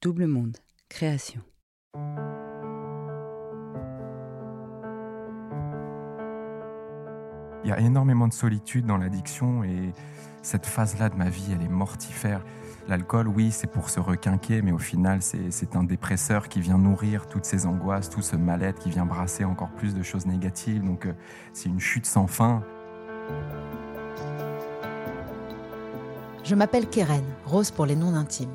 Double Monde, création. Il y a énormément de solitude dans l'addiction et cette phase-là de ma vie, elle est mortifère. L'alcool, oui, c'est pour se requinquer, mais au final, c'est un dépresseur qui vient nourrir toutes ces angoisses, tout ce mal-être, qui vient brasser encore plus de choses négatives. Donc, euh, c'est une chute sans fin. Je m'appelle Keren, Rose pour les noms intimes.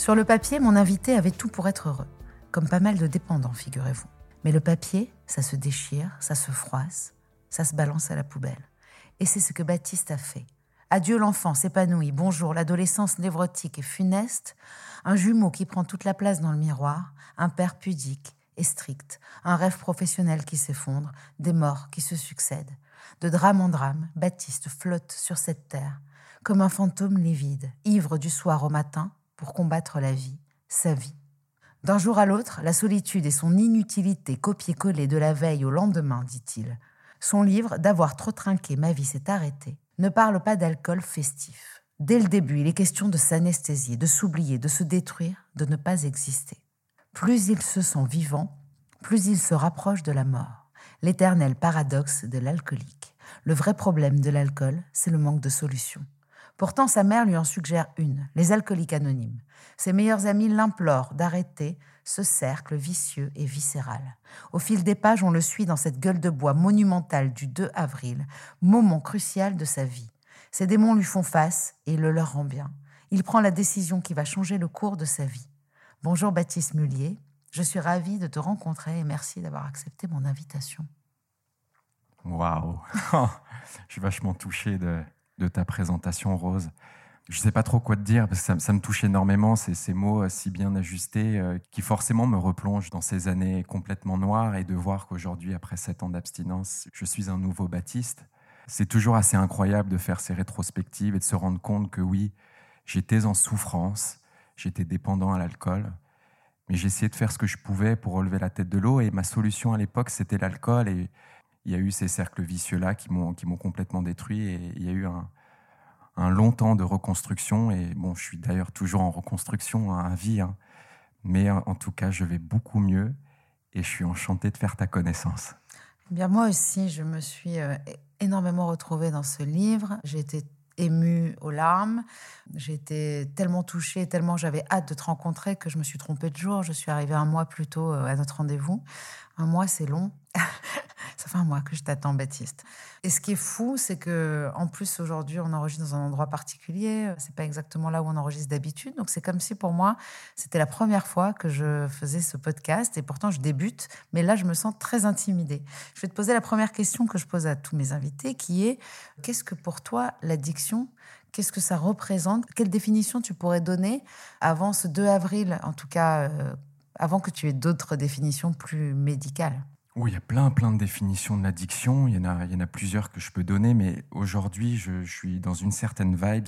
Sur le papier, mon invité avait tout pour être heureux, comme pas mal de dépendants, figurez-vous. Mais le papier, ça se déchire, ça se froisse, ça se balance à la poubelle. Et c'est ce que Baptiste a fait. Adieu l'enfance épanoui, bonjour l'adolescence névrotique et funeste, un jumeau qui prend toute la place dans le miroir, un père pudique et strict, un rêve professionnel qui s'effondre, des morts qui se succèdent. De drame en drame, Baptiste flotte sur cette terre, comme un fantôme livide, ivre du soir au matin, pour combattre la vie, sa vie. D'un jour à l'autre, la solitude et son inutilité copier-coller de la veille au lendemain, dit-il. Son livre, D'avoir trop trinqué, ma vie s'est arrêtée, ne parle pas d'alcool festif. Dès le début, il est question de s'anesthésier, de s'oublier, de se détruire, de ne pas exister. Plus il se sent vivant, plus il se rapproche de la mort. L'éternel paradoxe de l'alcoolique. Le vrai problème de l'alcool, c'est le manque de solution. Pourtant, sa mère lui en suggère une, les alcooliques anonymes. Ses meilleurs amis l'implorent d'arrêter ce cercle vicieux et viscéral. Au fil des pages, on le suit dans cette gueule de bois monumentale du 2 avril, moment crucial de sa vie. Ses démons lui font face et il le leur rend bien. Il prend la décision qui va changer le cours de sa vie. Bonjour Baptiste Mullier, je suis ravie de te rencontrer et merci d'avoir accepté mon invitation. Waouh Je suis vachement touché de, de ta présentation, Rose. Je ne sais pas trop quoi te dire, parce que ça, me touche énormément, ces, mots euh, si bien ajustés, euh, qui forcément me replongent dans ces années complètement noires, et de voir qu'aujourd'hui, après sept ans d'abstinence, je suis un nouveau Baptiste. C'est toujours assez incroyable de faire ces rétrospectives et de se rendre compte que oui, j'étais en souffrance, j'étais dépendant à l'alcool, mais j'essayais de faire ce que je pouvais pour relever la tête de l'eau, et ma solution à l'époque, c'était l'alcool, et il y a eu ces cercles vicieux-là qui m'ont, complètement détruit et il y a eu un, long temps de reconstruction. Et bon, je suis d'ailleurs toujours en reconstruction hein, à vie, hein. mais en tout cas, je vais beaucoup mieux et je suis enchanté de faire ta connaissance. Eh bien, moi aussi, je me suis euh, énormément retrouvée dans ce livre. J'ai été émue aux larmes. J'ai été tellement touchée, tellement j'avais hâte de te rencontrer que je me suis trompée de jour. Je suis arrivée un mois plus tôt euh, à notre rendez-vous. Un mois, c'est long. Ça fait un mois que je t'attends, Baptiste. Et ce qui est fou, c'est que en plus aujourd'hui, on enregistre dans un endroit particulier. C'est pas exactement là où on enregistre d'habitude. Donc c'est comme si pour moi, c'était la première fois que je faisais ce podcast. Et pourtant, je débute, mais là, je me sens très intimidée. Je vais te poser la première question que je pose à tous mes invités, qui est qu'est-ce que pour toi l'addiction Qu'est-ce que ça représente? Quelle définition tu pourrais donner avant ce 2 avril, en tout cas, euh, avant que tu aies d'autres définitions plus médicales? Oui, il y a plein, plein de définitions de l'addiction. Il y, en a, il y en a plusieurs que je peux donner, mais aujourd'hui, je, suis dans une certaine vibes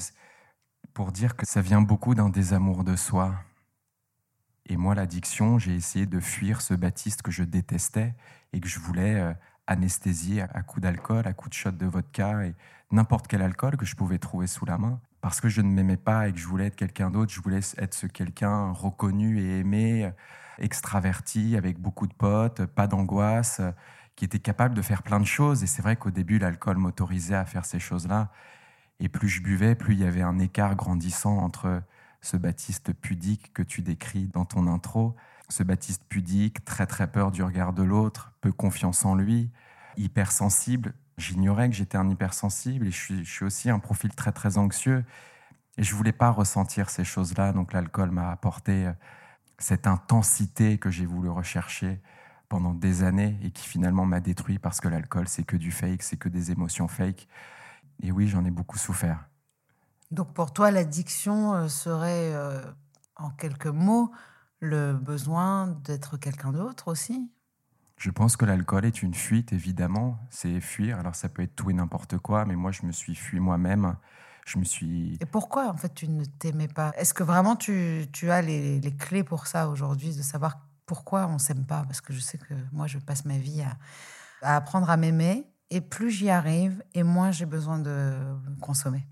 pour dire que ça vient beaucoup d'un désamour de soi. Et moi, l'addiction, j'ai essayé de fuir ce Baptiste que je détestais et que je voulais euh, anesthésier à coups d'alcool, à coups de shot de vodka et n'importe quel alcool que je pouvais trouver sous la main. Parce que je ne m'aimais pas et que je voulais être quelqu'un d'autre, je voulais être ce quelqu'un reconnu et aimé extraverti, avec beaucoup de potes, pas d'angoisse, qui était capable de faire plein de choses. Et c'est vrai qu'au début, l'alcool m'autorisait à faire ces choses-là. Et plus je buvais, plus il y avait un écart grandissant entre ce Baptiste pudique que tu décris dans ton intro, ce Baptiste pudique, très très peur du regard de l'autre, peu confiance en lui, hypersensible. J'ignorais que j'étais un hypersensible et je suis, je suis aussi un profil très très anxieux. Et je voulais pas ressentir ces choses-là, donc l'alcool m'a apporté euh, cette intensité que j'ai voulu rechercher pendant des années et qui finalement m'a détruit parce que l'alcool, c'est que du fake, c'est que des émotions fake. Et oui, j'en ai beaucoup souffert. Donc pour toi, l'addiction euh, serait, euh, en quelques mots, le besoin d'être quelqu'un d'autre aussi? Je pense que l'alcool est une fuite, évidemment. C'est fuir. Alors ça peut être tout et n'importe quoi, mais moi, je me suis fui moi-même. Je me suis. Et pourquoi, en fait, tu ne t'aimais pas? Est-ce que vraiment tu, tu as les, les clés pour ça aujourd'hui, de savoir pourquoi on s'aime pas? Parce que je sais que moi, je passe ma vie à, à apprendre à m'aimer. Et plus j'y arrive, et moins j'ai besoin de consommer.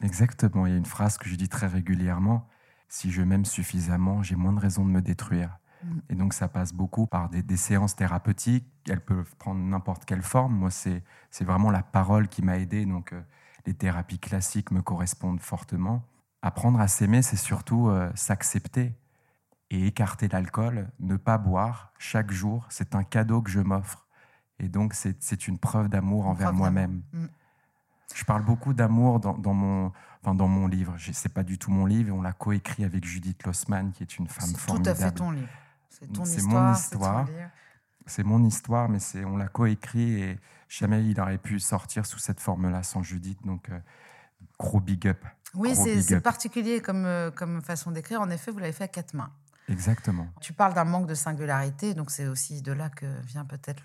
Exactement. Il y a une phrase que je dis très régulièrement. Si je m'aime suffisamment, j'ai moins de raisons de me détruire. Mm. Et donc, ça passe beaucoup par des, des séances thérapeutiques. Elles peuvent prendre n'importe quelle forme. Moi, c'est c'est vraiment la parole qui m'a aidé. Donc, euh, les thérapies classiques me correspondent fortement. Apprendre à s'aimer, c'est surtout euh, s'accepter et écarter l'alcool, ne pas boire chaque jour. C'est un cadeau que je m'offre. Et donc, c'est une preuve d'amour envers moi-même. Mm. Je parle beaucoup d'amour dans, dans mon, enfin, dans mon livre. Je- C'est pas du tout mon livre. On l'a coécrit avec Judith Lossman, qui est une femme C'est tout à formidable. fait ton livre. C'est ton mon histoire. c'est ton histoire. C'est mon histoire, mais c'est on l'a coécrit et jamais il aurait pu sortir sous cette forme-là sans Judith. Donc, euh, gros big up. Oui, c'est particulier comme, euh, comme façon d'écrire. En effet, vous l'avez fait à quatre mains. Exactement. Tu parles d'un manque de singularité, donc c'est aussi de là que vient peut-être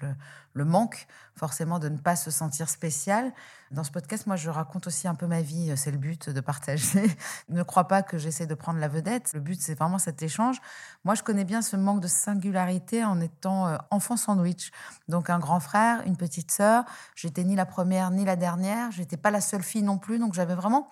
le, manque, forcément, de ne pas se sentir spécial. Dans ce podcast, moi, je raconte aussi un peu ma vie, c'est le but de partager. ne crois pas que j'essaie de prendre la vedette, le but, c'est vraiment cet échange. Moi, je connais bien ce manque de singularité en étant euh, enfant sandwich. Donc, un grand frère, une petite sœur, j'étais ni la première ni la dernière, j'étais pas la seule fille non plus, donc j'avais vraiment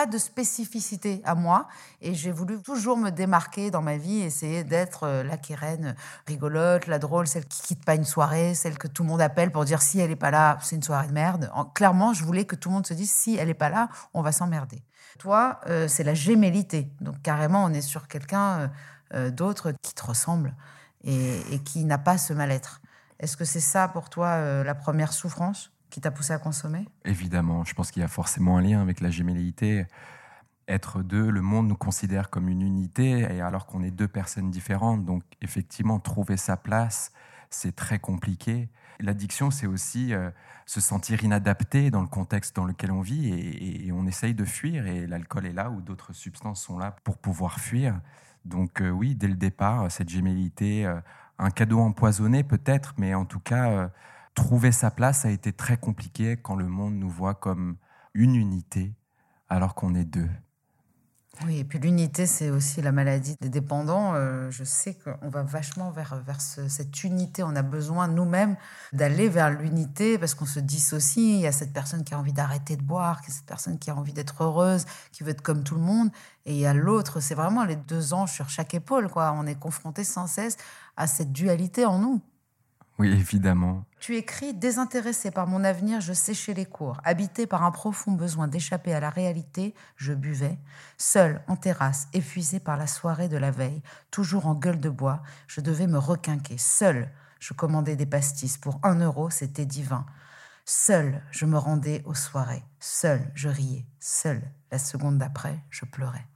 pas de spécificité à moi et j'ai voulu toujours me démarquer dans ma vie, essayer d'être euh, la Kérène rigolote, la drôle, celle qui quitte pas une soirée, celle que tout le monde appelle pour dire si elle est pas là, c'est une soirée de merde. En- clairement, je voulais que tout le monde se dise si elle est pas là, on va s'emmerder. Toi, euh, c'est la gémellité. Donc carrément, on est sur quelqu'un euh, euh, d'autre qui te ressemble et, qui n'a pas ce mal-être. Est-ce que c'est ça pour toi euh, la première souffrance? Qui t'a poussé à consommer? Évidemment, je pense qu'il y a forcément un lien avec la gémellité. Être deux, le monde nous considère comme une unité, et alors qu'on est deux personnes différentes. Donc, effectivement, trouver sa place, c'est très compliqué. L'addiction, c'est aussi euh, se sentir inadapté dans le contexte dans lequel on vit, et, on essaye de fuir, et l'alcool est là, ou d'autres substances sont là pour pouvoir fuir. Donc, euh, oui, dès le départ, cette gémellité, euh, un cadeau empoisonné peut-être, mais en tout cas, trouver sa place a été très compliqué quand le monde nous voit comme une unité alors qu'on est deux. Oui, et puis l'unité, c'est aussi la maladie des dépendants. Euh, je sais qu'on va vachement vers, vers ce- cette unité. On a besoin nous-mêmes d'aller vers l'unité parce qu'on se dissocie. Il y a cette personne qui a envie d'arrêter de boire, cette personne qui a envie d'être heureuse, qui veut être comme tout le monde. Et il y a l'autre. C'est vraiment les deux anges sur chaque épaule. Quoi. On est confronté sans cesse à cette dualité en nous. Oui, évidemment. Tu écris Désintéressé par mon avenir, je séchais les cours. Habité par un profond besoin d'échapper à la réalité, je buvais. Seul, en terrasse, épuisé par la soirée de la veille, toujours en gueule de bois, je devais me requinquer. Seul, je commandais des pastis. Pour un euro, c'était divin. Seul, je me rendais aux soirées. Seul, je riais. Seul, la seconde d'après, je pleurais.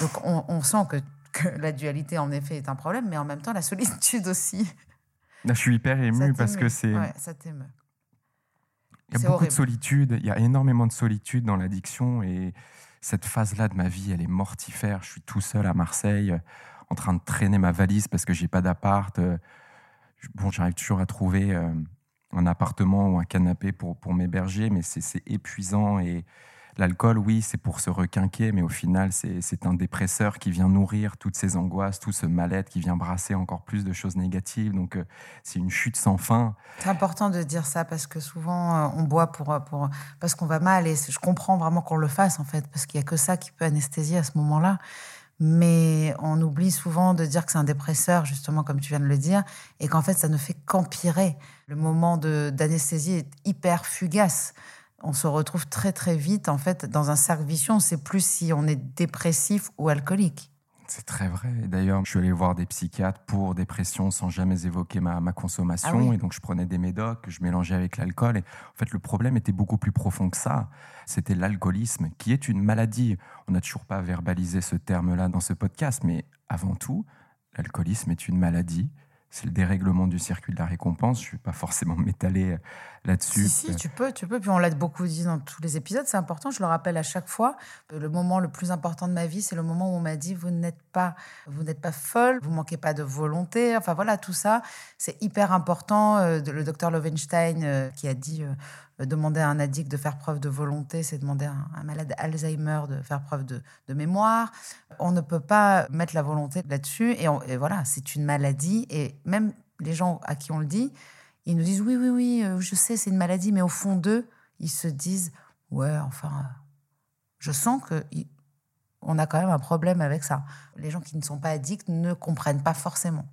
Donc on, sent que la dualité, en effet, est un problème, mais en même temps, la solitude aussi. Là, je suis hyper ému parce que c'est. Ouais, ça t'émeut. Il y a beaucoup horrible. de solitude, il y a énormément de solitude dans l'addiction et cette phase-là de ma vie, elle est mortifère. Je suis tout seul à Marseille, euh, en train de traîner ma valise parce que j'ai pas d'appart. Euh, Bon, j'arrive toujours à trouver euh, un appartement ou un canapé pour, pour m'héberger, mais c'est c'est épuisant et l'alcool, oui, c'est pour se requinquer, mais au final, c'est un dépresseur qui vient nourrir toutes ces angoisses, tout ce mal-être, qui vient brasser encore plus de choses négatives. Donc, euh, c'est une chute sans fin. C'est important de dire ça parce que souvent euh, on boit pour, parce qu'on va mal et je comprends vraiment qu'on le fasse en fait parce qu'il y a que ça qui peut anesthésier à ce moment-là. Mais on oublie souvent de dire que c'est un dépresseur justement comme tu viens de le dire et qu'en fait ça ne fait qu'empirer. Le moment d'anesthésie est hyper fugace. On se retrouve très très vite en fait dans un cercle vicieux. On ne sait plus si on est dépressif ou alcoolique. C'est très vrai. D'ailleurs, je suis allé voir des psychiatres pour dépression sans jamais évoquer ma, ma consommation. Ah Et donc, je prenais des médocs je mélangeais avec l'alcool. Et en fait, le problème était beaucoup plus profond que ça. C'était l'alcoolisme, qui est une maladie. On n'a toujours pas verbalisé ce terme-là dans ce podcast, mais avant tout, l'alcoolisme est une maladie c'est le dérèglement du circuit de la récompense. Je ne vais pas forcément m'étaler là-dessus. Si, si, tu peux, tu peux. Puis on l'a beaucoup dit dans tous les épisodes, c'est important, je le rappelle à chaque fois. Le moment le plus important de ma vie, c'est le moment où on m'a dit vous n'êtes pas, vous n'êtes pas folle, vous manquez pas de volonté. Enfin voilà, tout ça, c'est hyper important. Euh, le docteur Lovenstein euh, qui a dit demander à un addict de faire preuve de volonté, c'est demander à un malade Alzheimer de faire preuve de, mémoire. On ne peut pas mettre la volonté là-dessus. Et, et, voilà, c'est une maladie. Et même les gens à qui on le dit, ils nous disent oui, oui, oui, euh, je sais, c'est une maladie. Mais au fond d'eux, ils se disent ouais, enfin, je sens que on a quand même un problème avec ça. Les gens qui ne sont pas addicts ne comprennent pas forcément.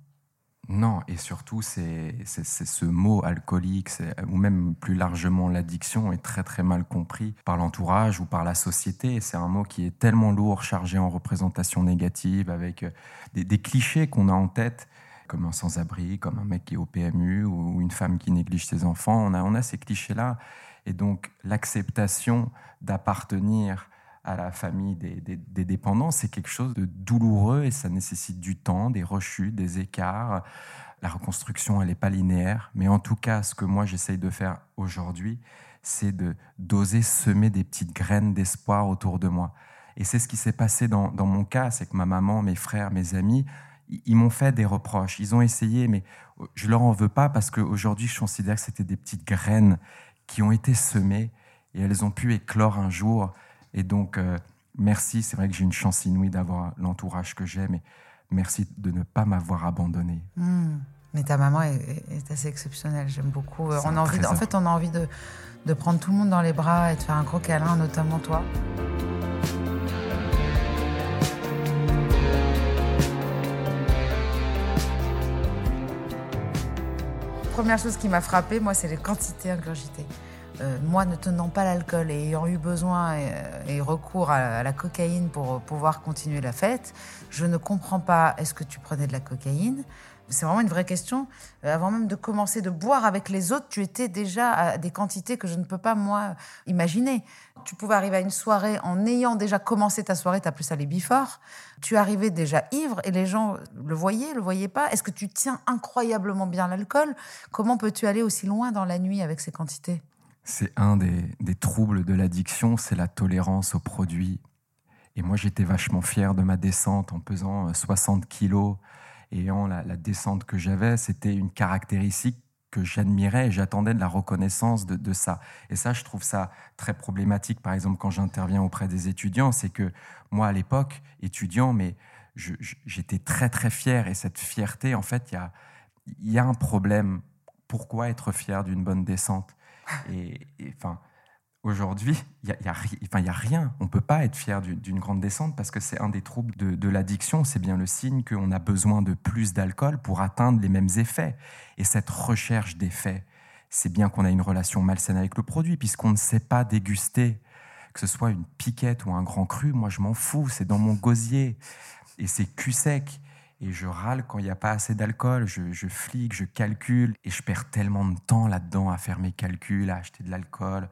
Non, et surtout, c'est ce mot alcoolique, ou même plus largement l'addiction, est très très mal compris par l'entourage ou par la société. C'est un mot qui est tellement lourd, chargé en représentation négative, avec euh, des, clichés qu'on a en tête, comme un sans-abri, comme un mec qui est au PMU, ou une femme qui néglige ses enfants. On a, on a ces clichés-là. Et donc, l'acceptation d'appartenir à la famille des, des, dépendants, c'est quelque chose de douloureux et ça nécessite du temps, des rechutes, des écarts. La reconstruction, elle n'est pas linéaire, mais en tout cas, ce que moi j'essaye de faire aujourd'hui, c'est de d'oser semer des petites graines d'espoir autour de moi. Et c'est ce qui s'est passé dans, dans, mon cas, c'est que ma maman, mes frères, mes amis, ils m'ont fait des reproches. Ils ont essayé, mais je leur en veux pas parce qu'aujourd'hui, je considère que c'était des petites graines qui ont été semées et elles ont pu éclore un jour et donc, euh, merci. C'est vrai que j'ai une chance inouïe d'avoir l'entourage que j'ai, mais merci de ne pas m'avoir abandonné. Hmm. Mais ta maman est, assez exceptionnelle. J'aime beaucoup. Euh, on a envie en fait, on a envie de, de prendre tout le monde dans les bras et de faire un gros câlin, notamment toi. Première chose qui m'a frappée, moi, c'est les quantités ingurgitées. Euh, moi ne tenant pas l'alcool et ayant eu besoin et, recours à, la cocaïne pour pouvoir continuer la fête, je ne comprends pas, est-ce que tu prenais de la cocaïne? C'est vraiment une vraie question. Euh, avant même de commencer de boire avec les autres, tu étais déjà à des quantités que je ne peux pas, moi, imaginer. Tu pouvais arriver à une soirée en ayant déjà commencé ta soirée, tu plus ça les before. Tu arrivais déjà ivre et les gens le voyaient, le voyaient pas. Est-ce que tu tiens incroyablement bien l'alcool? Comment peux-tu aller aussi loin dans la nuit avec ces quantités? C'est un des, troubles de l'addiction, c'est la tolérance aux produits. Et moi, j'étais vachement fier de ma descente en pesant 60 euh, kilos. Ayant la, la descente que j'avais, c'était une caractéristique que j'admirais et j'attendais de la reconnaissance de, ça. Et ça, je trouve ça très problématique, par exemple, quand j'interviens auprès des étudiants, c'est que moi, à l'époque, étudiant, mais j'étais très, très fier. Et cette fierté, en fait, il y a, un problème. Pourquoi être fier d'une bonne descente? Et, enfin, aujourd'hui, il n'y a, a, a, rien. On ne peut pas être fier d'une grande descente parce que c'est un des troubles de, l'addiction. C'est bien le signe qu'on a besoin de plus d'alcool pour atteindre les mêmes effets. Et cette recherche d'effets, c'est bien qu'on a une relation malsaine avec le produit puisqu'on ne sait pas déguster. Que ce soit une piquette ou un grand cru, moi je m'en fous, c'est dans mon gosier. Et c'est cul sec et je râle quand il n'y a pas assez d'alcool, je, je, flique, je calcule, et je perds tellement de temps là-dedans à faire mes calculs, à acheter de l'alcool,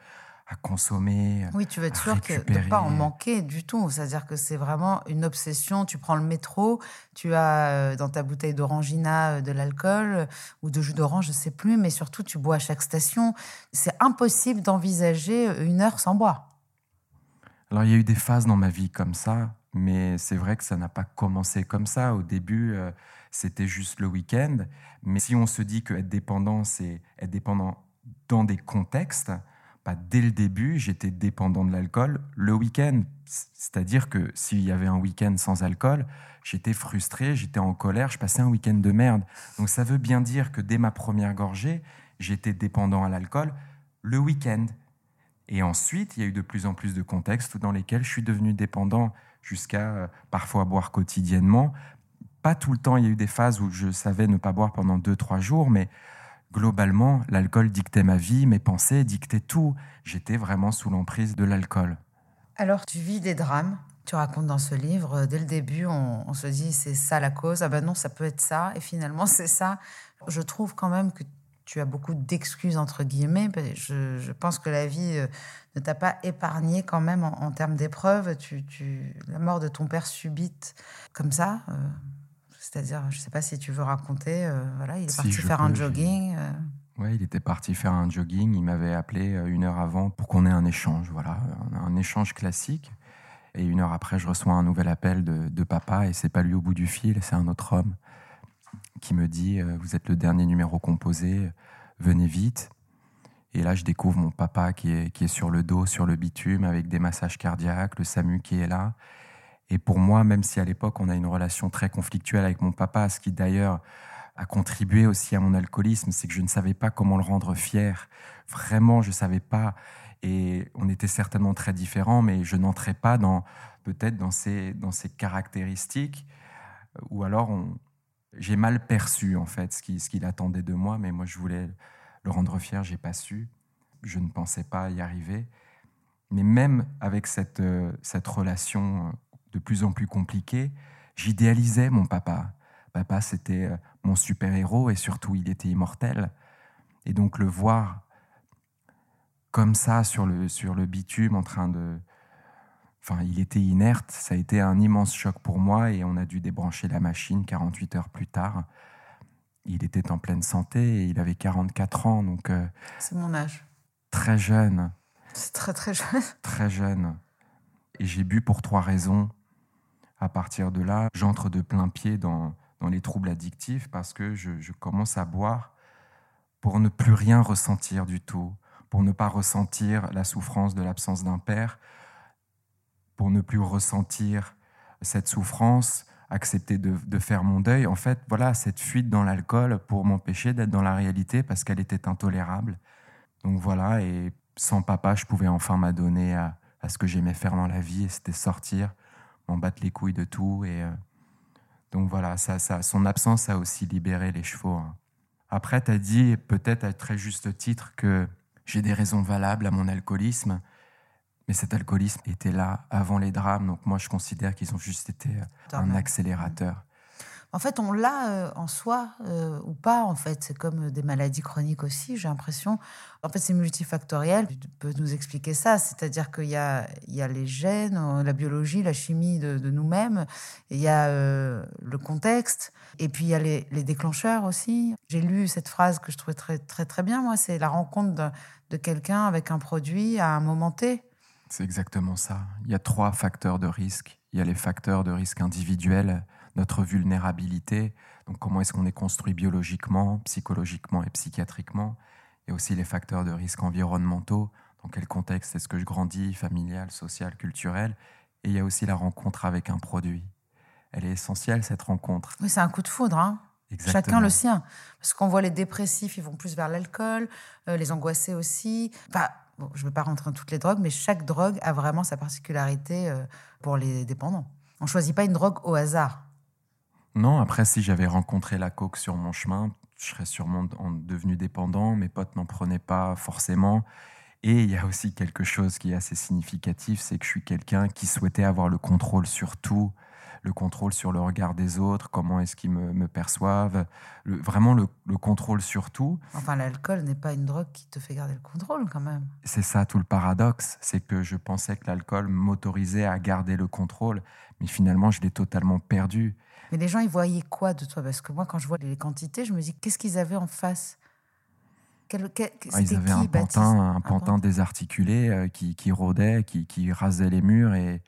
à consommer. Oui, tu veux être sûr que, de ne pas en manquer du tout. C'est-à-dire que c'est vraiment une obsession. Tu prends le métro, tu as euh, dans ta bouteille d'orangina euh, de l'alcool ou de jus d'orange, je ne sais plus, mais surtout tu bois à chaque station. C'est impossible d'envisager une heure sans boire. Alors il y a eu des phases dans ma vie comme ça mais c'est vrai que ça n'a pas commencé comme ça. Au début, euh, c'était juste le week-end. Mais si on se dit qu'être dépendant, c'est être dépendant dans des contextes, dès le début, j'étais dépendant de l'alcool le week-end. C'est-à-dire que s'il y avait un week-end sans alcool, j'étais frustré, j'étais en colère, je passais un week-end de merde. Donc ça veut bien dire que dès ma première gorgée, j'étais dépendant à l'alcool le week-end. Et ensuite, il y a eu de plus en plus de contextes dans lesquels je suis devenu dépendant jusqu'à euh, parfois boire quotidiennement. Pas tout le temps, il y a eu des phases où je savais ne pas boire pendant deux, trois jours, mais globalement, l'alcool dictait ma vie, mes pensées, dictaient tout. J'étais vraiment sous l'emprise de l'alcool. Alors, tu vis des drames, Tu racontes dans ce livre, euh, dès le début, on, se dit c'est ça la cause, ah ben non, ça peut être ça, et finalement c'est ça. Je trouve quand même que tu as beaucoup d'excuses, entre guillemets. Je, pense que la vie euh, ne t'a pas épargné quand même en, termes d'épreuves. La mort de ton père subite comme ça, euh, c'est-à-dire, je ne sais pas si tu veux raconter, voilà, il est parti faire un jogging. Oui, il était parti faire un jogging. Il m'avait appelé une heure avant pour qu'on ait un échange, voilà, un échange classique. Et une heure après, je reçois un nouvel appel de, papa, et c'est pas lui au bout du fil, c'est un autre homme qui me dit euh, Vous êtes le dernier numéro composé, venez vite. Et là, je découvre mon papa qui est, qui est sur le dos, sur le bitume, avec des massages cardiaques, le SAMU qui est là. Et pour moi, même si à l'époque on a une relation très conflictuelle avec mon papa, ce qui d'ailleurs a contribué aussi à mon alcoolisme, c'est que je ne savais pas comment le rendre fier. Vraiment, je ne savais pas. Et on était certainement très différents, mais je n'entrais pas dans peut-être dans ces, dans ces caractéristiques, ou alors j'ai mal perçu en fait ce qu'il attendait de moi, mais moi je voulais le rendre fier, j'ai pas su, je ne pensais pas y arriver. Mais même avec cette, cette relation de plus en plus compliquée, j'idéalisais mon papa. Papa, c'était mon super-héros et surtout, il était immortel. Et donc le voir comme ça sur le, sur le bitume en train de... Enfin, il était inerte, ça a été un immense choc pour moi et on a dû débrancher la machine 48 heures plus tard. Il était en pleine santé et il avait 44 ans, donc... Euh, C'est mon âge. Très jeune. C'est très très jeune. Très jeune. Et j'ai bu pour trois raisons. À partir de là, j'entre de plein pied dans, dans les troubles addictifs parce que je, je commence à boire pour ne plus rien ressentir du tout pour ne pas ressentir la souffrance de l'absence d'un père, pour ne plus ressentir cette souffrance, accepter de, faire mon deuil. En fait, voilà, cette fuite dans l'alcool pour m'empêcher d'être dans la réalité parce qu'elle était intolérable. Donc voilà, et sans papa, je pouvais enfin m'adonner à, ce que j'aimais faire dans la vie, et c'était sortir, m'en battre les couilles de tout. Et euh, donc voilà, ça, ça, son absence a aussi libéré les chevaux. Hein. Après, tu as dit, peut-être à très juste titre, que j'ai des raisons valables à mon alcoolisme, mais cet alcoolisme était là avant les drames, donc moi je considère qu'ils ont juste été euh, un accélérateur. En fait, on l'a euh, en soi euh, ou pas. En fait, c'est comme des maladies chroniques aussi. J'ai l'impression. En fait, c'est multifactoriel. Tu peux nous expliquer ça. C'est-à-dire qu'il y a, il y a les gènes, euh, la biologie, la chimie de, nous-mêmes. Il y a le contexte. Et puis il y a les, déclencheurs aussi. J'ai lu cette phrase que je trouvais très très très bien. Moi, c'est la rencontre de quelqu'un avec un produit à un moment T. C'est exactement ça. Il y a trois facteurs de risque. Il y a les facteurs de risque individuels notre vulnérabilité, donc comment est-ce qu'on est construit biologiquement, psychologiquement et psychiatriquement. Il y a aussi les facteurs de risque environnementaux, dans quel contexte est-ce que je grandis, familial, social, culturel? Et il y a aussi la rencontre avec un produit. Elle est essentielle, cette rencontre. Oui, c'est un coup de foudre. Hein Chacun le sien. Parce qu'on voit les dépressifs, ils vont plus vers l'alcool, euh, les angoissés aussi. Enfin, bon, je ne veux pas rentrer dans toutes les drogues, mais chaque drogue a vraiment sa particularité euh, pour les dépendants. On ne choisit pas une drogue au hasard. Non, après, si j'avais rencontré la coke sur mon chemin, je serais sûrement devenu dépendant. Mes potes n'en prenaient pas forcément. Et il y a aussi quelque chose qui est assez significatif, c'est que je suis quelqu'un qui souhaitait avoir le contrôle sur tout, le contrôle sur le regard des autres, comment est-ce qu'ils me, perçoivent, vraiment le, contrôle sur tout. Enfin, l'alcool n'est pas une drogue qui te fait garder le contrôle quand même. C'est ça tout le paradoxe, c'est que je pensais que l'alcool m'autorisait à garder le contrôle, mais finalement je l'ai totalement perdu. Mais les gens, ils voyaient quoi de toi? Parce que moi, quand je vois les quantités, je me dis, qu'est-ce qu'ils avaient en face? Quel, ah, Ils avaient un pantin, un pantin? désarticulé euh, qui, qui, rôdait, qui, qui, rasait les murs. Et...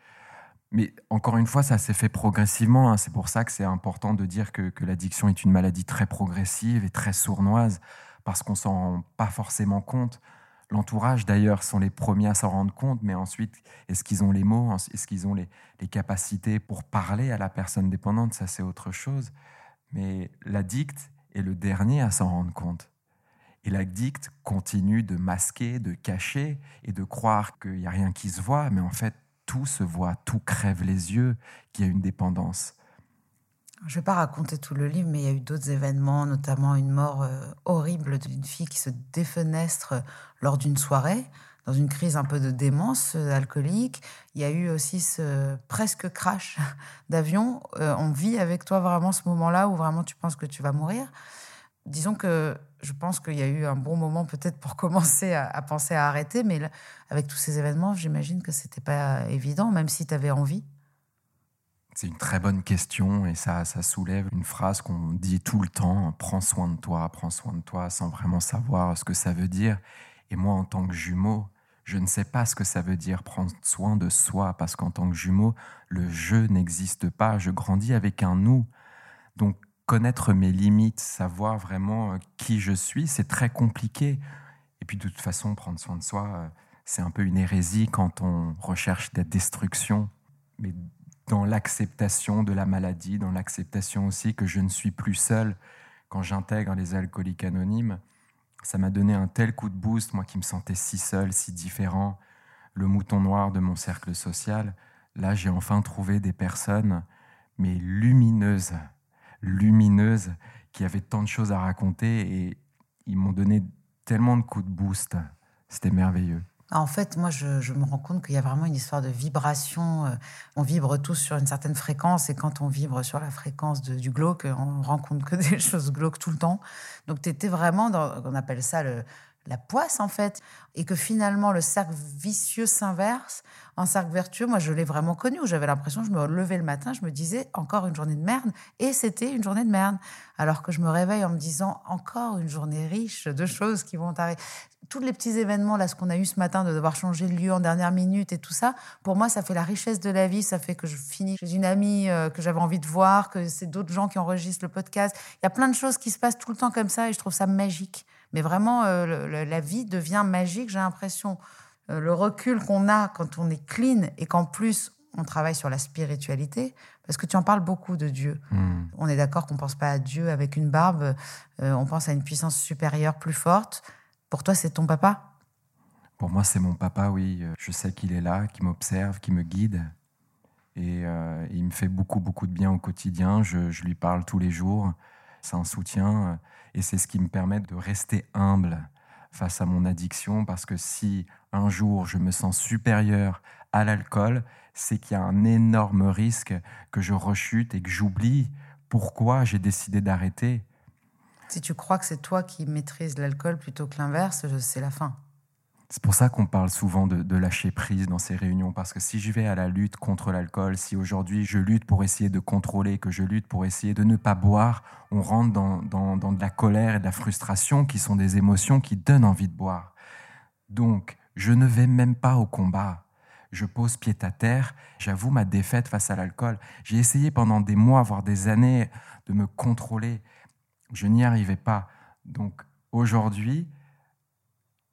Mais encore une fois, ça s'est fait progressivement. Hein. C'est pour ça que c'est important de dire que, l'addiction est une maladie très progressive et très sournoise, parce qu'on s'en rend pas forcément compte. L'entourage, d'ailleurs, sont les premiers à s'en rendre compte, mais ensuite, est-ce qu'ils ont les mots Est-ce qu'ils ont les, capacités pour parler à la personne dépendante? Ça, c'est autre chose. Mais l'addict est le dernier à s'en rendre compte. Et l'addict continue de masquer, de cacher et de croire qu'il n'y a rien qui se voit, mais en fait, tout se voit, tout crève les yeux, qu'il y a une dépendance. Je ne vais pas raconter tout le livre, mais il y a eu d'autres événements, notamment une mort euh, horrible d'une fille qui se défenestre lors d'une soirée, dans une crise un peu de démence euh, alcoolique. Il y a eu aussi ce presque crash d'avion. Euh, on vit avec toi vraiment ce moment-là où vraiment tu penses que tu vas mourir. Disons que je pense qu'il y a eu un bon moment peut-être pour commencer à, penser à arrêter, mais avec tous ces événements, j'imagine que c'était pas évident, même si tu avais envie. C'est une très bonne question et ça, ça soulève une phrase qu'on dit tout le temps, prends soin de toi, prends soin de toi, sans vraiment savoir ce que ça veut dire. Et moi, en tant que jumeau, je ne sais pas ce que ça veut dire prendre soin de soi, parce qu'en tant que jumeau, le je n'existe pas, je grandis avec un nous. Donc connaître mes limites, savoir vraiment euh, qui je suis, c'est très compliqué. Et puis de toute façon, prendre soin de soi, euh, c'est un peu une hérésie quand on recherche la destruction. Mais dans l'acceptation de la maladie, dans l'acceptation aussi que je ne suis plus seul quand j'intègre les alcooliques anonymes. Ça m'a donné un tel coup de boost, moi qui me sentais si seul, si différent, le mouton noir de mon cercle social. Là, j'ai enfin trouvé des personnes, mais lumineuses, lumineuses, qui avaient tant de choses à raconter et ils m'ont donné tellement de coups de boost. C'était merveilleux. En fait, moi, je, me rends compte qu'il y a vraiment une histoire de vibration. Euh, on vibre tous sur une certaine fréquence, et quand on vibre sur la fréquence du glauque, on rencontre que des choses glauques tout le temps. Donc, tu étais vraiment dans, on appelle ça la poisse, en fait, et que finalement, le cercle vicieux s'inverse en cercle vertueux. Moi, je l'ai vraiment connu, où j'avais l'impression, je me levais le matin, je me disais, encore une journée de merde, et c'était une journée de merde. Alors que je me réveille en me disant, encore une journée riche de choses qui vont arriver tous les petits événements, là, ce qu'on a eu ce matin, de devoir changer de lieu en dernière minute et tout ça, pour moi, ça fait la richesse de la vie. Ça fait que je finis chez une amie euh, que j'avais envie de voir, que c'est d'autres gens qui enregistrent le podcast. Il y a plein de choses qui se passent tout le temps comme ça et je trouve ça magique. Mais vraiment, euh, la vie devient magique, j'ai l'impression. Euh, le recul qu'on a quand on est clean et qu'en plus, on travaille sur la spiritualité, parce que tu en parles beaucoup de Dieu. Hmm. On est d'accord qu'on ne pense pas à Dieu avec une barbe, on pense à une puissance supérieure plus forte. Pour toi, c'est ton papa? Pour moi, c'est mon papa, oui. Je sais qu'il est là, qu'il m'observe, qu'il me guide. Et euh, il me fait beaucoup, beaucoup de bien au quotidien. Je, lui parle tous les jours. C'est un soutien. Et c'est ce qui me permet de rester humble face à mon addiction. Parce que si un jour je me sens supérieur à l'alcool, c'est qu'il y a un énorme risque que je rechute et que j'oublie pourquoi j'ai décidé d'arrêter. Si tu crois que c'est toi qui maîtrises l'alcool plutôt que l'inverse, c'est la fin. C'est pour ça qu'on parle souvent de, lâcher prise dans ces réunions, parce que si je vais à la lutte contre l'alcool, si aujourd'hui je lutte pour essayer de contrôler, que je lutte pour essayer de ne pas boire, on rentre dans, dans de la colère et de la frustration qui sont des émotions qui donnent envie de boire. Donc, je ne vais même pas au combat. Je pose pied à terre, j'avoue ma défaite face à l'alcool. J'ai essayé pendant des mois, voire des années, de me contrôler. Je n'y arrivais pas. Donc aujourd'hui,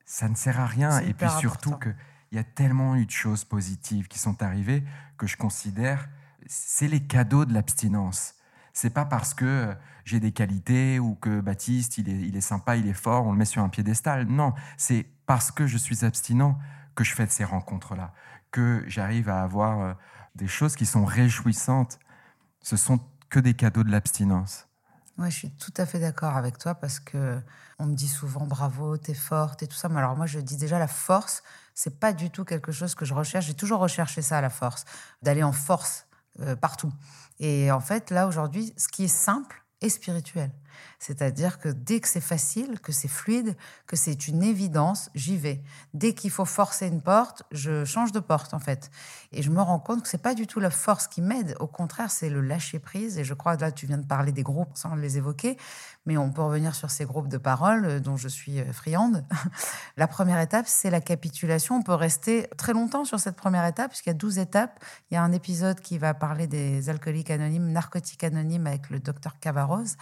ça ne sert à rien. Et puis surtout qu'il y a tellement eu de choses positives qui sont arrivées que je considère c'est les cadeaux de l'abstinence. C'est pas parce que j'ai des qualités ou que Baptiste il est, il est sympa, il est fort, on le met sur un piédestal. Non, c'est parce que je suis abstinent que je fais ces rencontres-là, que j'arrive à avoir euh, des choses qui sont réjouissantes. Ce sont que des cadeaux de l'abstinence. Moi, je suis tout à fait d'accord avec toi parce que on me dit souvent bravo, t'es forte et tout ça. Mais alors moi, je dis déjà la force, c'est pas du tout quelque chose que je recherche. J'ai toujours recherché ça, la force, d'aller en force euh, partout. Et en fait, là aujourd'hui, ce qui est simple est spirituel. C'est-à-dire que dès que c'est facile, que c'est fluide, que c'est une évidence, j'y vais. Dès qu'il faut forcer une porte, je change de porte en fait. Et je me rends compte que c'est pas du tout la force qui m'aide. Au contraire, c'est le lâcher prise. Et je crois là, tu viens de parler des groupes sans les évoquer, mais on peut revenir sur ces groupes de parole euh, dont je suis euh, friande. la première étape, c'est la capitulation. On peut rester très longtemps sur cette première étape, puisqu'il y a 12 étapes. Il y a un épisode qui va parler des alcooliques anonymes, narcotiques anonymes avec le docteur Cavaroz.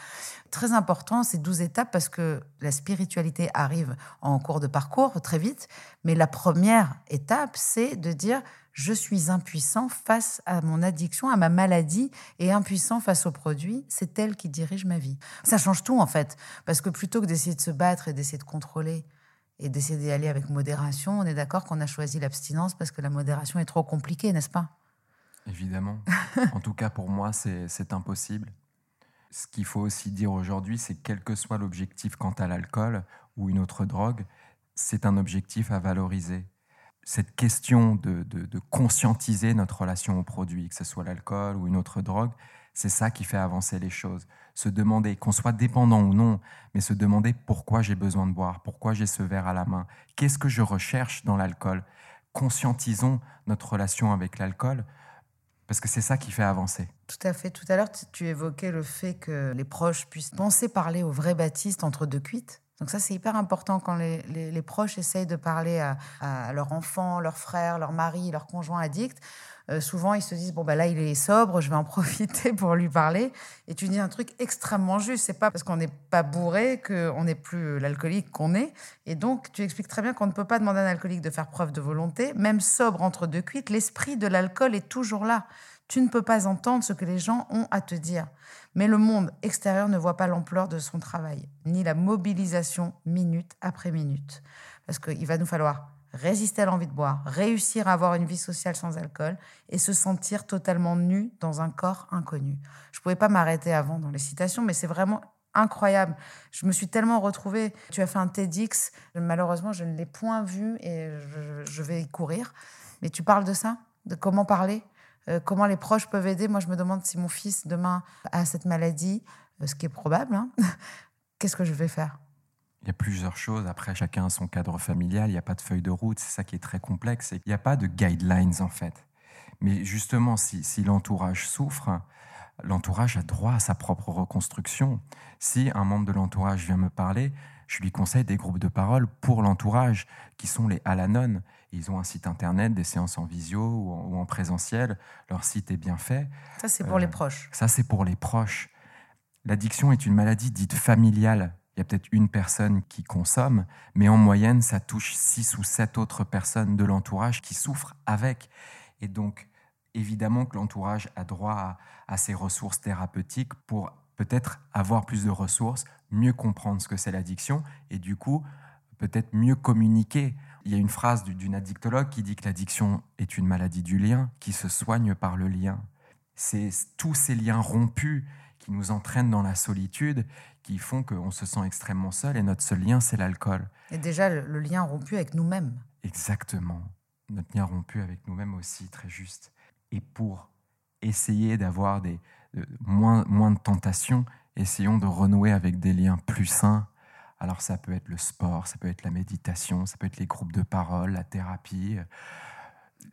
Très important, ces 12 étapes, parce que la spiritualité arrive en cours de parcours très vite. Mais la première étape, c'est de dire je suis impuissant face à mon addiction, à ma maladie, et impuissant face aux produits, c'est elle qui dirige ma vie. Ça change tout en fait, parce que plutôt que d'essayer de se battre et d'essayer de contrôler et d'essayer d'y aller avec modération, on est d'accord qu'on a choisi l'abstinence parce que la modération est trop compliquée, n'est-ce pas? Évidemment. en tout cas, pour moi, c'est impossible. Ce qu'il faut aussi dire aujourd'hui, c'est quel que soit l'objectif quant à l'alcool ou une autre drogue, c'est un objectif à valoriser. Cette question de, de, conscientiser notre relation au produit, que ce soit l'alcool ou une autre drogue, c'est ça qui fait avancer les choses. Se demander, qu'on soit dépendant ou non, mais se demander pourquoi j'ai besoin de boire, pourquoi j'ai ce verre à la main, qu'est-ce que je recherche dans l'alcool? Conscientisons notre relation avec l'alcool parce que c'est ça qui fait avancer. Tout à fait. Tout à l'heure, tu évoquais le fait que les proches puissent penser parler au vrai Baptiste entre deux cuites. Donc ça, c'est hyper important quand les, proches essayent de parler à, à, leur enfant, leur frère, leur mari, leur conjoint addict. Euh, souvent, ils se disent bon ben là, il est sobre, je vais en profiter pour lui parler. Et tu dis un truc extrêmement juste. C'est pas parce qu'on n'est pas bourré qu'on n'est plus l'alcoolique qu'on est. Et donc, tu expliques très bien qu'on ne peut pas demander à un alcoolique de faire preuve de volonté, même sobre entre deux cuites. L'esprit de l'alcool est toujours là. Tu ne peux pas entendre ce que les gens ont à te dire. Mais le monde extérieur ne voit pas l'ampleur de son travail, ni la mobilisation minute après minute. Parce qu'il va nous falloir résister à l'envie de boire, réussir à avoir une vie sociale sans alcool et se sentir totalement nu dans un corps inconnu. Je ne pouvais pas m'arrêter avant dans les citations, mais c'est vraiment incroyable. Je me suis tellement retrouvée. Tu as fait un TEDx, malheureusement, je ne l'ai point vu et je vais y courir. Mais tu parles de ça? De comment parler? Euh, comment les proches peuvent aider? Moi, je me demande si mon fils demain a cette maladie, euh, ce qui est probable. Hein. Qu'est-ce que je vais faire? Il y a plusieurs choses. Après, chacun a son cadre familial. Il n'y a pas de feuille de route. C'est ça qui est très complexe. Il n'y a pas de guidelines, en fait. Mais justement, si, si l'entourage souffre, l'entourage a droit à sa propre reconstruction. Si un membre de l'entourage vient me parler, je lui conseille des groupes de parole pour l'entourage, qui sont les Alanon. Ils ont un site internet, des séances en visio ou en, présentiel. Leur site est bien fait. Ça, c'est pour les euh, proches. Ça, c'est pour les proches. L'addiction est une maladie dite familiale. Il y a peut-être une personne qui consomme, mais en moyenne, ça touche six ou sept autres personnes de l'entourage qui souffrent avec. Et donc, évidemment que l'entourage a droit à, à ses ressources thérapeutiques pour peut-être avoir plus de ressources, mieux comprendre ce que c'est l'addiction et du coup, peut-être mieux communiquer. Il y a une phrase d'une addictologue qui dit que l'addiction est une maladie du lien qui se soigne par le lien. C'est tous ces liens rompus qui nous entraînent dans la solitude, qui font qu'on se sent extrêmement seul et notre seul lien, c'est l'alcool. Et déjà, le lien rompu avec nous-mêmes. Exactement. Notre lien rompu avec nous-mêmes aussi, très juste. Et pour essayer d'avoir des, moins, moins de tentations, essayons de renouer avec des liens plus sains. Alors ça peut être le sport, ça peut être la méditation, ça peut être les groupes de parole, la thérapie.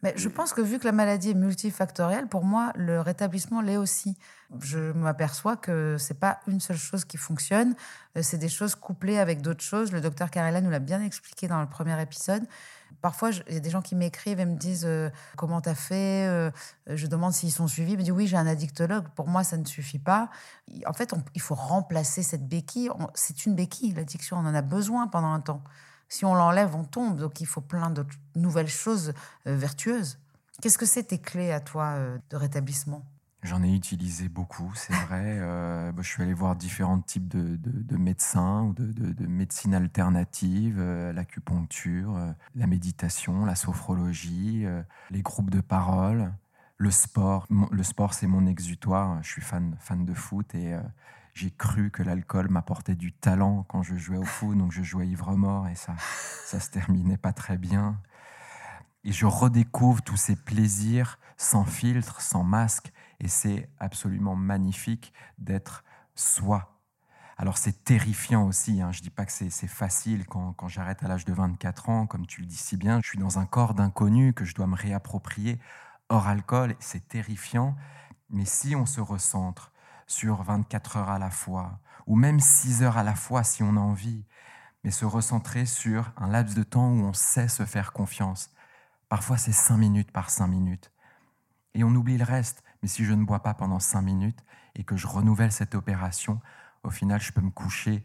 Mais je pense que vu que la maladie est multifactorielle, pour moi, le rétablissement l'est aussi. Je m'aperçois que c'est pas une seule chose qui fonctionne, euh, c'est des choses couplées avec d'autres choses. Le docteur Carella nous l'a bien expliqué dans le premier épisode. Parfois, il y a des gens qui m'écrivent et me disent euh, comment tu as fait. Euh, je demande s'ils sont suivis. Ils me disent oui, j'ai un addictologue. Pour moi, ça ne suffit pas. En fait, il faut remplacer cette béquille. C'est une béquille, l'addiction. On en a besoin pendant un temps. Si on l'enlève, on tombe. Donc, il faut plein d'autres nouvelles choses euh, vertueuses. Qu'est-ce que c'est tes clés à toi de rétablissement? J'en ai utilisé beaucoup, c'est vrai. Euh, je suis allé voir différents types de, médecins ou de, médecine alternative, euh, l'acupuncture, euh, la méditation, la sophrologie, les groupes de parole, le sport. Le sport, c'est mon exutoire. Je suis fan, fan de foot et j'ai cru que l'alcool m'apportait du talent quand je jouais au foot. Donc je jouais ivre-mort et ça, ça se terminait pas très bien. Et je redécouvre tous ces plaisirs sans filtre, sans masque et c'est absolument magnifique d'être soi. Alors c'est terrifiant aussi, hein. je ne dis pas que c'est facile quand, quand j'arrête à l'âge de 24 ans, comme tu le dis si bien, je suis dans un corps d'inconnu que je dois me réapproprier hors alcool, c'est terrifiant, mais si on se recentre sur 24 heures à la fois, ou même 6 heures à la fois si on a envie, mais se recentrer sur un laps de temps où on sait se faire confiance. Parfois c'est 5 minutes par 5 minutes. Et on oublie le reste. Mais si je ne bois pas pendant cinq minutes et que je renouvelle cette opération, au final, je peux me coucher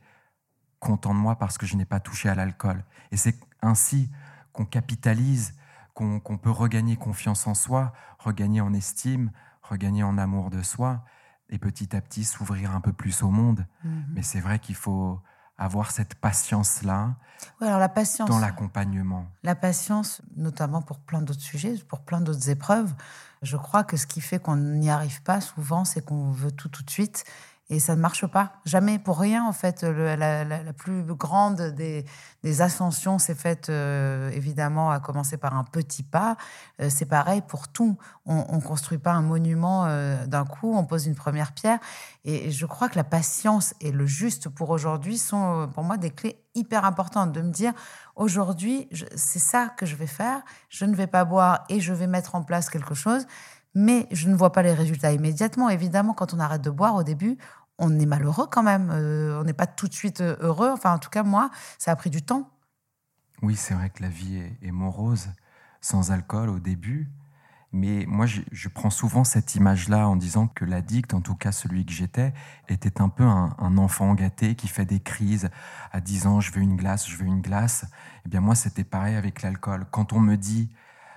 content de moi parce que je n'ai pas touché à l'alcool. Et c'est ainsi qu'on capitalise, qu'on peut regagner confiance en soi, regagner en estime, regagner en amour de soi, et petit à petit s'ouvrir un peu plus au monde. Mhm. Mais c'est vrai qu'il faut avoir cette patience-là alors la patience, dans l'accompagnement. La patience, notamment pour plein d'autres sujets, pour plein d'autres épreuves. Je crois que ce qui fait qu'on n'y arrive pas souvent, c'est qu'on veut tout tout de suite Et ça ne marche pas, jamais, pour rien en fait. la, plus grande des, ascensions s'est faite euh, évidemment à commencer par un petit pas. Euh, c'est pareil pour tout. On ne construit pas un monument euh, d'un coup, on pose une première pierre. Et je crois que la patience et le juste pour aujourd'hui sont pour moi des clés hyper importantes. De me dire, aujourd'hui, c'est ça que je vais faire, je ne vais pas boire et je vais mettre en place quelque chose mais je ne vois pas les résultats immédiatement. Évidemment, quand on arrête de boire au début, on est malheureux quand même. Euh, on n'est pas tout de suite euh, heureux. Enfin, en tout cas, moi, ça a pris du temps. Oui, c'est vrai que la vie est, morose, sans alcool au début. Mais moi, je, prends souvent cette image-là en disant que l'addict, en tout cas celui que j'étais, était un peu un, un, enfant gâté qui fait des crises à 10 ans, je veux une glace, je veux une glace. Eh bien moi, c'était pareil avec l'alcool. Quand on me dit,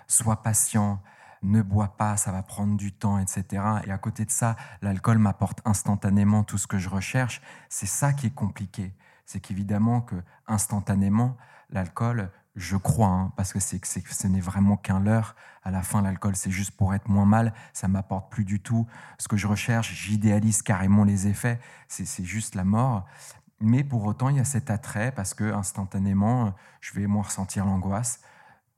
sois patient, ne bois pas, ça va prendre du temps, etc. Et à côté de ça, l'alcool m'apporte instantanément tout ce que je recherche. C'est ça qui est compliqué. C'est qu'évidemment que instantanément, l'alcool, je crois, hein, parce que, c'est, ce n'est vraiment qu'un leurre. À la fin, l'alcool, c'est juste pour être moins mal. Ça m'apporte plus du tout ce que je recherche. J'idéalise carrément les effets. C'est, c'est juste la mort. Mais pour autant, il y a cet attrait parce que instantanément, je vais moins ressentir l'angoisse,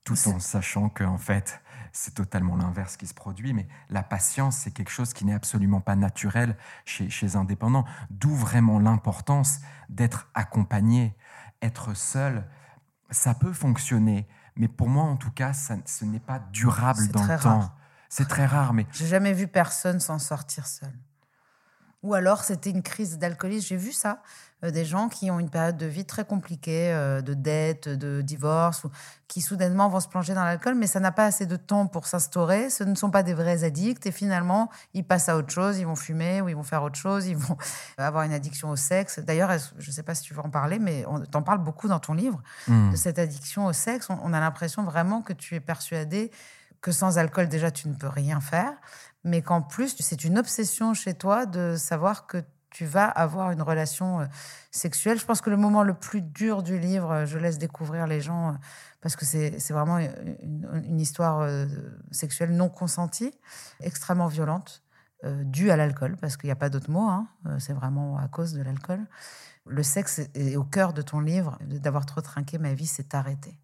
tout en sachant que en fait, c'est totalement l'inverse qui se produit, mais la patience, c'est quelque chose qui n'est absolument pas naturel chez, chez indépendants, d'où vraiment l'importance d'être accompagné, être seul. Ça peut fonctionner, mais pour moi, en tout cas, ça, ce n'est pas durable dans le temps. C'est très rare, mais... J'ai jamais vu personne s'en sortir seul. Ou alors, c'était une crise d'alcoolisme. J'ai vu ça. Euh, des gens qui ont une période de vie très compliquée, euh, de dette, de divorce, ou qui soudainement vont se plonger dans l'alcool, mais ça n'a pas assez de temps pour s'instaurer. Ce ne sont pas des vrais addicts et finalement, ils passent à autre chose, ils vont fumer ou ils vont faire autre chose, ils vont avoir une addiction au sexe. D'ailleurs, je ne sais pas si tu veux en parler, mais on t'en parle beaucoup dans ton livre, hmm. de cette addiction au sexe. On, a l'impression vraiment que tu es persuadé que sans alcool, déjà, tu ne peux rien faire, mais qu'en plus, c'est une obsession chez toi de savoir que tu vas avoir une relation euh, sexuelle. Je pense que le moment le plus dur du livre, euh, je laisse découvrir les gens, euh, parce que c'est vraiment une, histoire sexuelle non consentie, extrêmement violente, due à l'alcool, parce qu'il n'y a pas d'autre mot, hein, c'est vraiment à cause de l'alcool. Le sexe est au cœur de ton livre, d'avoir trop trinqué, ma vie s'est arrêtée.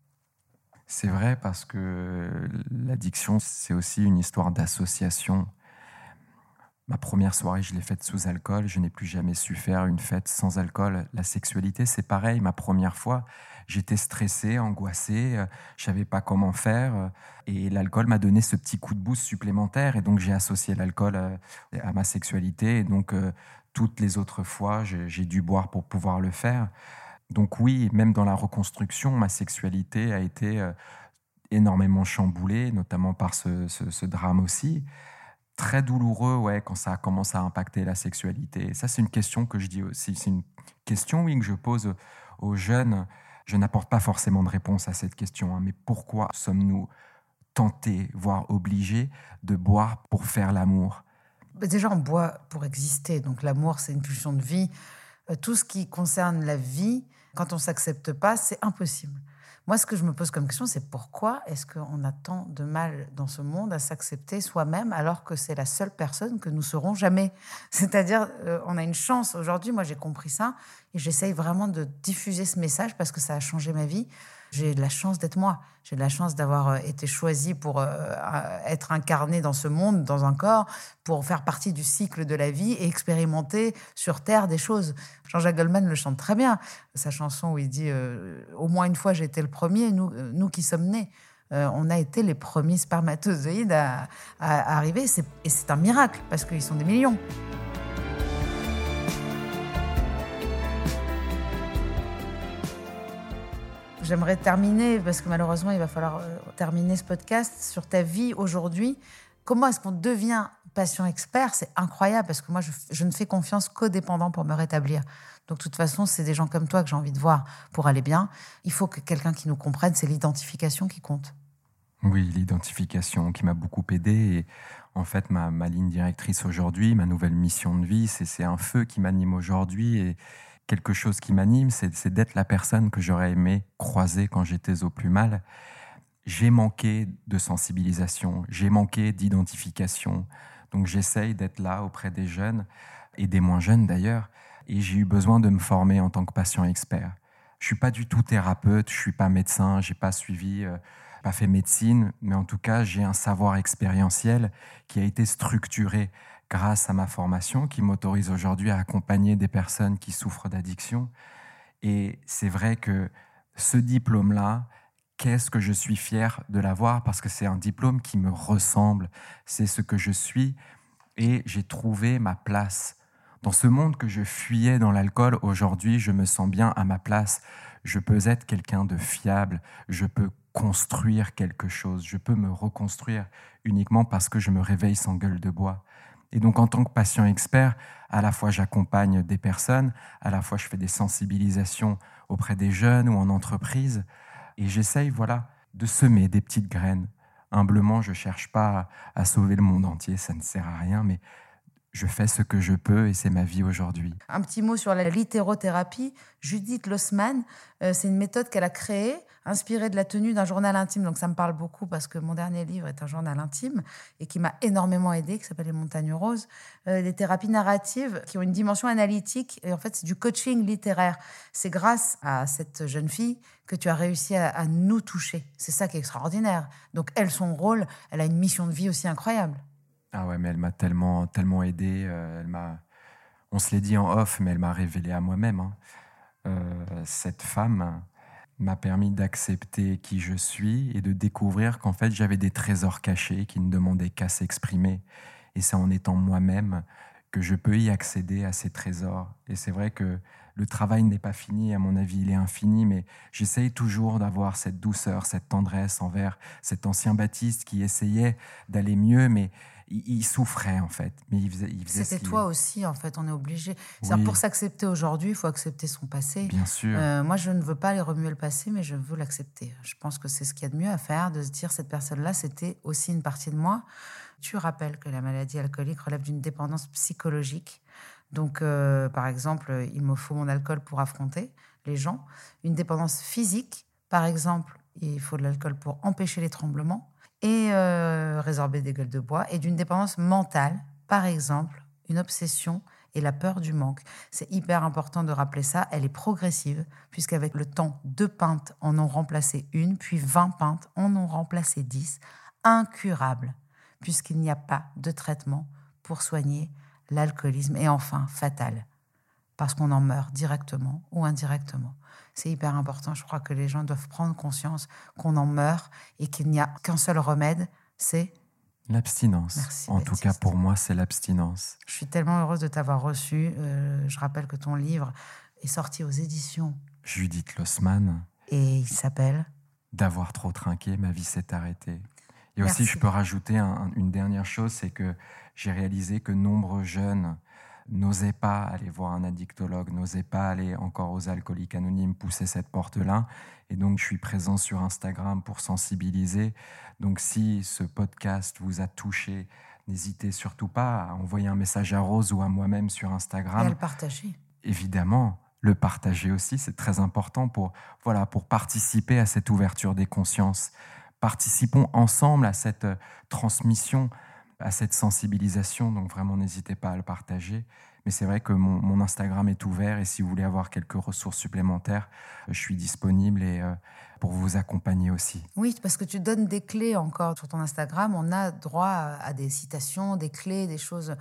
C'est vrai parce que l'addiction, c'est aussi une histoire d'association Ma première soirée, je l'ai faite sous alcool. Je n'ai plus jamais su faire une fête sans alcool. La sexualité, c'est pareil. Ma première fois, j'étais stressé, angoissé. Euh, je savais pas comment faire. Euh, et l'alcool m'a donné ce petit coup de boost supplémentaire. Et donc, j'ai associé l'alcool euh, à, ma sexualité. Et donc, toutes les autres fois, j'ai dû boire pour pouvoir le faire. Donc oui, même dans la reconstruction, ma sexualité a été énormément chamboulée, notamment par ce, ce drame aussi très douloureux ouais, quand ça commence à impacter la sexualité. ça, c'est une question que je dis aussi. C'est une question, oui, que je pose aux jeunes. Je n'apporte pas forcément de réponse à cette question, hein, mais pourquoi sommes-nous tentés, voire obligés, de boire pour faire l'amour? Bah, Déjà, on boit pour exister. Donc l'amour, c'est une pulsion de vie. Euh, tout ce qui concerne la vie, quand on s'accepte pas, c'est impossible. Moi, ce que je me pose comme question, c'est pourquoi est-ce qu'on a tant de mal dans ce monde à s'accepter soi-même alors que c'est la seule personne que nous serons jamais? C'est-à-dire, euh, on a une chance. Aujourd'hui, moi, j'ai compris ça et j'essaye vraiment de diffuser ce message parce que ça a changé ma vie. J'ai de la chance d'être moi. J'ai de la chance d'avoir euh, été choisi pour euh, être incarné dans ce monde, dans un corps, pour faire partie du cycle de la vie et expérimenter sur Terre des choses. Jean-Jacques Goldman le chante très bien. Sa chanson où il dit euh, Au moins une fois, j'ai été le premier, nous, nous qui sommes nés. on a été les premiers spermatozoïdes à arriver. Et c'est un miracle parce qu'ils sont des millions. J'aimerais terminer, parce que malheureusement, il va falloir euh, terminer ce podcast, sur ta vie aujourd'hui. Comment est-ce qu'on devient patient expert? C'est incroyable, parce que moi, je, ne fais confiance qu'aux dépendants pour me rétablir. Donc, de toute façon, c'est des gens comme toi que j'ai envie de voir pour aller bien. Il faut que quelqu'un qui nous comprenne, c'est l'identification qui compte. Oui, l'identification qui m'a beaucoup aidé. Et en fait, ma, ligne directrice aujourd'hui, ma nouvelle mission de vie, c'est un feu qui m'anime aujourd'hui. Et, quelque chose qui m'anime, c'est d'être la personne que j'aurais aimé croiser quand j'étais au plus mal. J'ai manqué de sensibilisation, j'ai manqué d'identification. Donc j'essaye d'être là auprès des jeunes et des moins jeunes d'ailleurs. Et j'ai eu besoin de me former en tant que patient expert. Je suis pas du tout thérapeute, je suis pas médecin, j'ai pas suivi, euh, pas fait médecine, mais en tout cas j'ai un savoir expérientiel qui a été structuré grâce à ma formation, qui m'autorise aujourd'hui à accompagner des personnes qui souffrent d'addiction. Et c'est vrai que ce diplôme-là, qu'est-ce que je suis fier de l'avoir? Parce que c'est un diplôme qui me ressemble, c'est ce que je suis et j'ai trouvé ma place. Dans ce monde que je fuyais dans l'alcool, aujourd'hui, je me sens bien à ma place. Je peux être quelqu'un de fiable, je peux construire quelque chose, je peux me reconstruire uniquement parce que je me réveille sans gueule de bois. Et donc en tant que patient expert, à la fois j'accompagne des personnes, à la fois je fais des sensibilisations auprès des jeunes ou en entreprise, et j'essaye voilà de semer des petites graines. Humblement, je cherche pas à sauver le monde entier, ça ne sert à rien, mais je fais ce que je peux et c'est ma vie aujourd'hui. Un petit mot sur la littérothérapie. Judith Lossman, euh, c'est une méthode qu'elle a créée, inspirée de la tenue d'un journal intime. Donc ça me parle beaucoup parce que mon dernier livre est un journal intime et qui m'a énormément aidé, qui s'appelle Les Montagnes Roses. Euh, des thérapies narratives qui ont une dimension analytique et en fait c'est du coaching littéraire. C'est grâce à cette jeune fille que tu as réussi à, à nous toucher. C'est ça qui est extraordinaire. Donc elle, son rôle, elle a une mission de vie aussi incroyable. Ah ouais, mais elle m'a tellement, tellement aidé. euh, elle m'a, on se l'est dit en off, mais elle m'a révélé à moi-même. hein. Euh, cette femme m'a permis d'accepter qui je suis et de découvrir qu'en fait j'avais des trésors cachés qui ne demandaient qu'à s'exprimer. Et c'est en étant moi-même que je peux y accéder à ces trésors. Et c'est vrai que le travail n'est pas fini, à mon avis, il est infini, mais j'essaye toujours d'avoir cette douceur, cette tendresse envers cet ancien Baptiste qui essayait d'aller mieux, mais il, souffrait en fait. Mais il faisait, il faisait C'était toi aussi, en fait, on est obligé. Oui. Pour s'accepter aujourd'hui, il faut accepter son passé. Bien sûr. Euh, moi, je ne veux pas aller remuer le passé, mais je veux l'accepter. Je pense que c'est ce qu'il y a de mieux à faire, de se dire cette personne-là, c'était aussi une partie de moi. Tu rappelles que la maladie alcoolique relève d'une dépendance psychologique. Donc, euh, par exemple, il me faut mon alcool pour affronter les gens. Une dépendance physique, par exemple, il faut de l'alcool pour empêcher les tremblements et euh, résorber des gueules de bois. Et d'une dépendance mentale, par exemple, une obsession et la peur du manque. C'est hyper important de rappeler ça. Elle est progressive, puisqu'avec le temps, deux pintes en ont remplacé une, puis 20 pintes en ont remplacé 10. Incurable, puisqu'il n'y a pas de traitement pour soigner l'alcoolisme. Et enfin, fatal, parce qu'on en meurt directement ou indirectement. C'est hyper important. Je crois que les gens doivent prendre conscience qu'on en meurt et qu'il n'y a qu'un seul remède, c'est L'abstinence. Merci, En tout cas, pour moi, c'est l'abstinence. Je suis tellement heureuse de t'avoir reçu. Euh, je rappelle que ton livre est sorti aux éditions Judith Lossman, et il s'appelle d'avoir trop trinqué, ma vie s'est arrêtée. Et Merci. aussi, je peux rajouter un- une dernière chose, c'est que j'ai réalisé que nombreux jeunes n'osaient pas aller voir un addictologue, n'osaient pas aller encore aux alcooliques anonymes, pousser cette porte-là. Et donc, je suis présent sur Instagram pour sensibiliser. Donc, si ce podcast vous a touché, n'hésitez surtout pas à envoyer un message à Rose ou à moi-même sur et Instagram à le partager. évidemment, le partager aussi, c'est très important pour, voilà, pour participer à cette ouverture des consciences. Participons ensemble à cette euh, transmission, à cette sensibilisation. Donc vraiment, n'hésitez pas à le partager. Mais c'est vrai que mon, Instagram est ouvert et si vous voulez avoir quelques ressources supplémentaires, euh, je suis disponible et euh, pour vous accompagner aussi. Oui, parce que tu donnes des clés encore sur ton Instagram. On a droit à des citations, des clés, des choses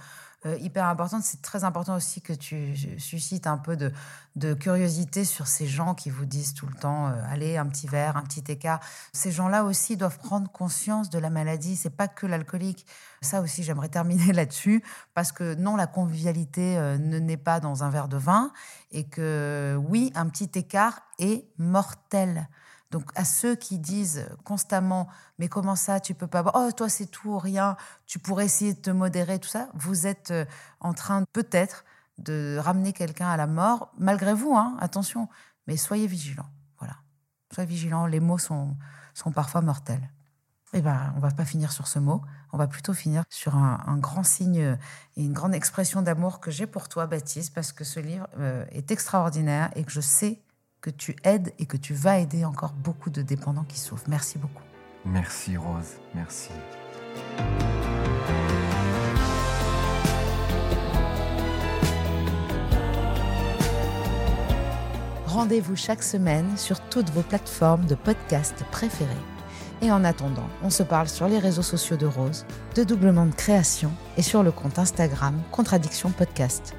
euh, hyper importantes. C'est très important aussi que tu suscites un peu de, de curiosité sur ces gens qui vous disent tout le temps euh, allez, un petit verre, un petit écart. Ces gens-là aussi doivent prendre conscience de la maladie. C'est pas que l'alcoolique. Ça aussi, j'aimerais terminer là-dessus parce que non, la convivialité euh, ne naît pas dans un verre de vin et que oui, un petit écart est mortel. Donc à ceux qui disent constamment mais comment ça tu peux pas oh toi c'est tout ou rien tu pourrais essayer de te modérer tout ça. Vous êtes euh, en train peut-être de ramener quelqu'un à la mort malgré vous hein, attention. Mais soyez vigilants voilà. Soyez vigilants les mots sont sont parfois mortels. Eh ben on va pas finir sur ce mot. On va plutôt finir sur un, un grand signe et une grande expression d'amour que j'ai pour toi Baptiste parce que ce livre euh, est extraordinaire et que je sais que tu aides et que tu vas aider encore beaucoup de dépendants qui souffrent. Merci beaucoup. Merci Rose, merci. Rendez-vous chaque semaine sur toutes vos plateformes de podcasts préférées. Et en attendant, on se parle sur les réseaux sociaux de Rose, de Doublement de Création et sur le compte Instagram Contradiction Podcast.